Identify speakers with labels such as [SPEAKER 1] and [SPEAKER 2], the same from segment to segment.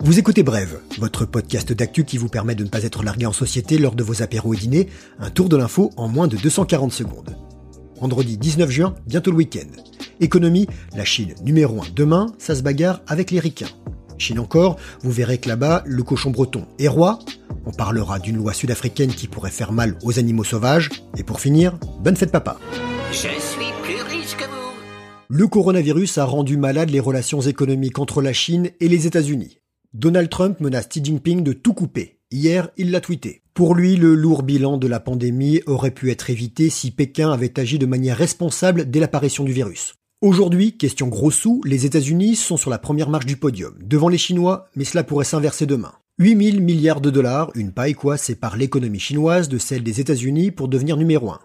[SPEAKER 1] Vous écoutez Brève, votre podcast d'actu qui vous permet de ne pas être largué en société lors de vos apéros et dîners, un tour de l'info en moins de 240 secondes. Vendredi 19 juin, bientôt le week-end. Économie, la Chine numéro 1 demain, ça se bagarre avec les ricains. Chine encore, vous verrez que là-bas, le cochon breton est roi. On parlera d'une loi sud-africaine qui pourrait faire mal aux animaux sauvages. Et pour finir, bonne fête papa. Le coronavirus a rendu malades les relations économiques entre la Chine et les États-Unis. Donald Trump menace Xi Jinping de tout couper. Hier, il l'a tweeté. Pour lui, le lourd bilan de la pandémie aurait pu être évité si Pékin avait agi de manière responsable dès l'apparition du virus. Aujourd'hui, question gros sous, les États-Unis sont sur la première marche du podium, devant les Chinois, mais cela pourrait s'inverser demain. 8000 milliards de dollars, une paille quoi, sépare l'économie chinoise de celle des États-Unis pour devenir numéro 1.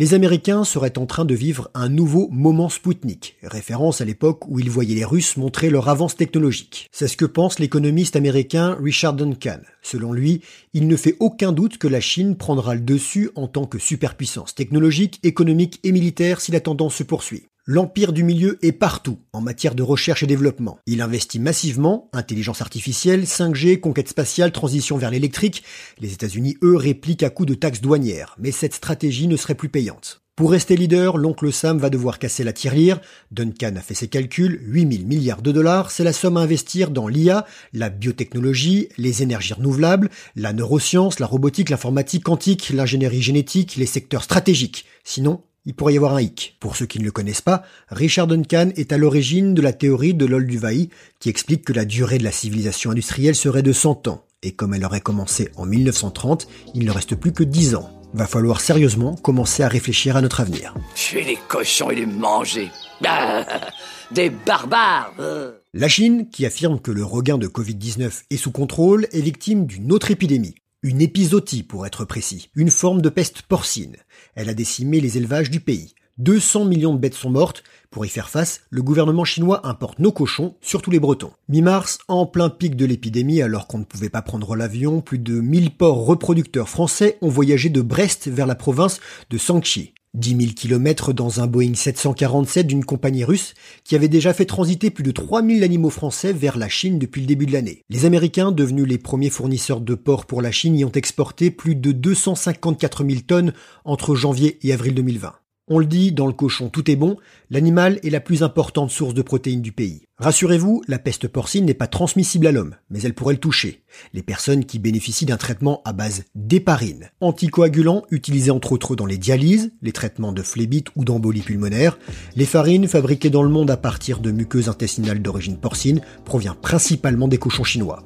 [SPEAKER 1] Les Américains seraient en train de vivre un nouveau moment Spoutnik, référence à l'époque où ils voyaient les Russes montrer leur avance technologique. C'est ce que pense l'économiste américain Richard Duncan. Selon lui, il ne fait aucun doute que la Chine prendra le dessus en tant que superpuissance technologique, économique et militaire si la tendance se poursuit. L'empire du milieu est partout en matière de recherche et développement. Il investit massivement, intelligence artificielle, 5G, conquête spatiale, transition vers l'électrique. Les États-Unis, eux, répliquent à coups de taxes douanières, mais cette stratégie ne serait plus payante. Pour rester leader, l'oncle Sam va devoir casser la tirelire. Duncan a fait ses calculs, 8000 milliards de dollars, c'est la somme à investir dans l'IA, la biotechnologie, les énergies renouvelables, la neuroscience, la robotique, l'informatique quantique, l'ingénierie génétique, les secteurs stratégiques. Sinon, il pourrait y avoir un hic. Pour ceux qui ne le connaissent pas, Richard Duncan est à l'origine de la théorie de l'Olduvai qui explique que la durée de la civilisation industrielle serait de 100 ans. Et comme elle aurait commencé en 1930, il ne reste plus que 10 ans. Va falloir sérieusement commencer à réfléchir à notre avenir.
[SPEAKER 2] Je vais les cochons et les manger. Ah, des barbares.
[SPEAKER 1] La Chine, qui affirme que le regain de Covid-19 est sous contrôle, est victime d'une autre épidémie. Une épisodie pour être précis, une forme de peste porcine. Elle a décimé les élevages du pays. 200 millions de bêtes sont mortes. Pour y faire face, le gouvernement chinois importe nos cochons, surtout les bretons. Mi-mars, en plein pic de l'épidémie, alors qu'on ne pouvait pas prendre l'avion, plus de 1000 porcs reproducteurs français ont voyagé de Brest vers la province de Sangchi. 10 000 kilomètres dans un Boeing 747 d'une compagnie russe qui avait déjà fait transiter plus de 3000 animaux français vers la Chine depuis le début de l'année. Les Américains, devenus les premiers fournisseurs de porcs pour la Chine, y ont exporté plus de 254 000 tonnes entre janvier et avril 2020. On le dit, dans le cochon tout est bon, l'animal est la plus importante source de protéines du pays. Rassurez-vous, la peste porcine n'est pas transmissible à l'homme, mais elle pourrait le toucher. Les personnes qui bénéficient d'un traitement à base d'héparine, anticoagulant utilisé entre autres dans les dialyses, les traitements de phlébite ou d'embolie pulmonaire, l'héparine, fabriquée dans le monde à partir de muqueuses intestinales d'origine porcine, provient principalement des cochons chinois.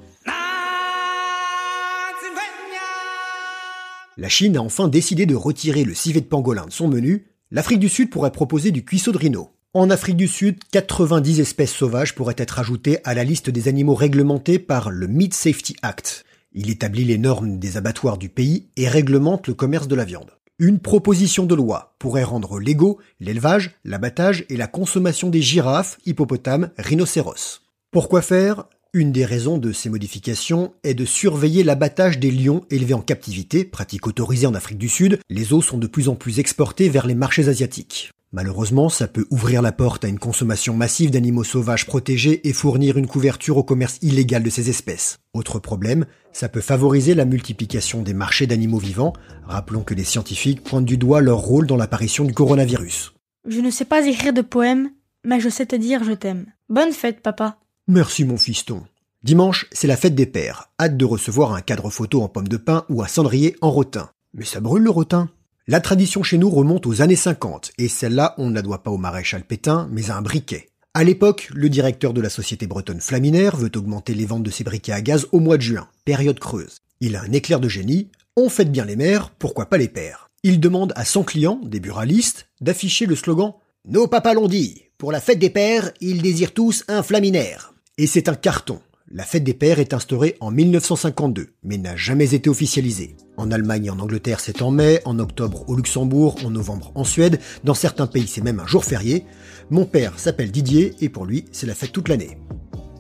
[SPEAKER 1] La Chine a enfin décidé de retirer le civet de pangolin de son menu. L'Afrique du Sud pourrait proposer du cuisseau de rhino. En Afrique du Sud, 90 espèces sauvages pourraient être ajoutées à la liste des animaux réglementés par le Meat Safety Act. Il établit les normes des abattoirs du pays et réglemente le commerce de la viande. Une proposition de loi pourrait rendre légaux l'élevage, l'abattage et la consommation des girafes, hippopotames, rhinocéros. Pourquoi faire? Une des raisons de ces modifications est de surveiller l'abattage des lions élevés en captivité, pratique autorisée en Afrique du Sud. Les os sont de plus en plus exportés vers les marchés asiatiques. Malheureusement, ça peut ouvrir la porte à une consommation massive d'animaux sauvages protégés et fournir une couverture au commerce illégal de ces espèces. Autre problème, ça peut favoriser la multiplication des marchés d'animaux vivants. Rappelons que les scientifiques pointent du doigt leur rôle dans l'apparition du coronavirus.
[SPEAKER 3] Je ne sais pas écrire de poème, mais je sais te dire je t'aime. Bonne fête, papa.
[SPEAKER 1] Merci mon fiston. Dimanche, c'est la fête des pères. Hâte de recevoir un cadre photo en pomme de pin ou un cendrier en rotin. Mais ça brûle le rotin. La tradition chez nous remonte aux années 50, et celle-là, on ne la doit pas au maréchal Pétain, mais à un briquet. À l'époque, le directeur de la société bretonne Flaminaire veut augmenter les ventes de ses briquets à gaz au mois de juin, période creuse. Il a un éclair de génie, on fête bien les mères, pourquoi pas les pères? Il demande à 100 clients, des buralistes, d'afficher le slogan Nos papas l'ont dit, pour la fête des pères, ils désirent tous un Flaminaire. Et c'est un carton. La fête des pères est instaurée en 1952, mais n'a jamais été officialisée. En Allemagne et en Angleterre, c'est en mai, en octobre au Luxembourg, en novembre en Suède, dans certains pays, c'est même un jour férié. Mon père s'appelle Didier, et pour lui, c'est la fête toute l'année.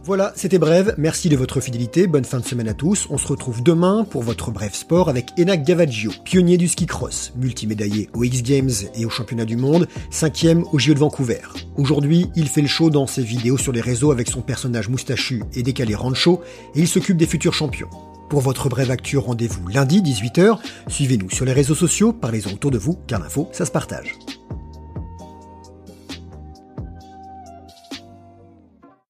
[SPEAKER 1] Voilà, c'était Brève, merci de votre fidélité, bonne fin de semaine à tous, on se retrouve demain pour votre Brève Sport avec Enak Gavaggio, pionnier du ski cross, multimédaillé aux X Games et aux championnats du monde, cinquième au JO de Vancouver. Aujourd'hui, il fait le show dans ses vidéos sur les réseaux avec son personnage moustachu et décalé rancho, et il s'occupe des futurs champions. Pour votre brève actu, rendez-vous lundi 18h. Suivez-nous sur les réseaux sociaux, parlez-en autour de vous, car l'info, ça se partage.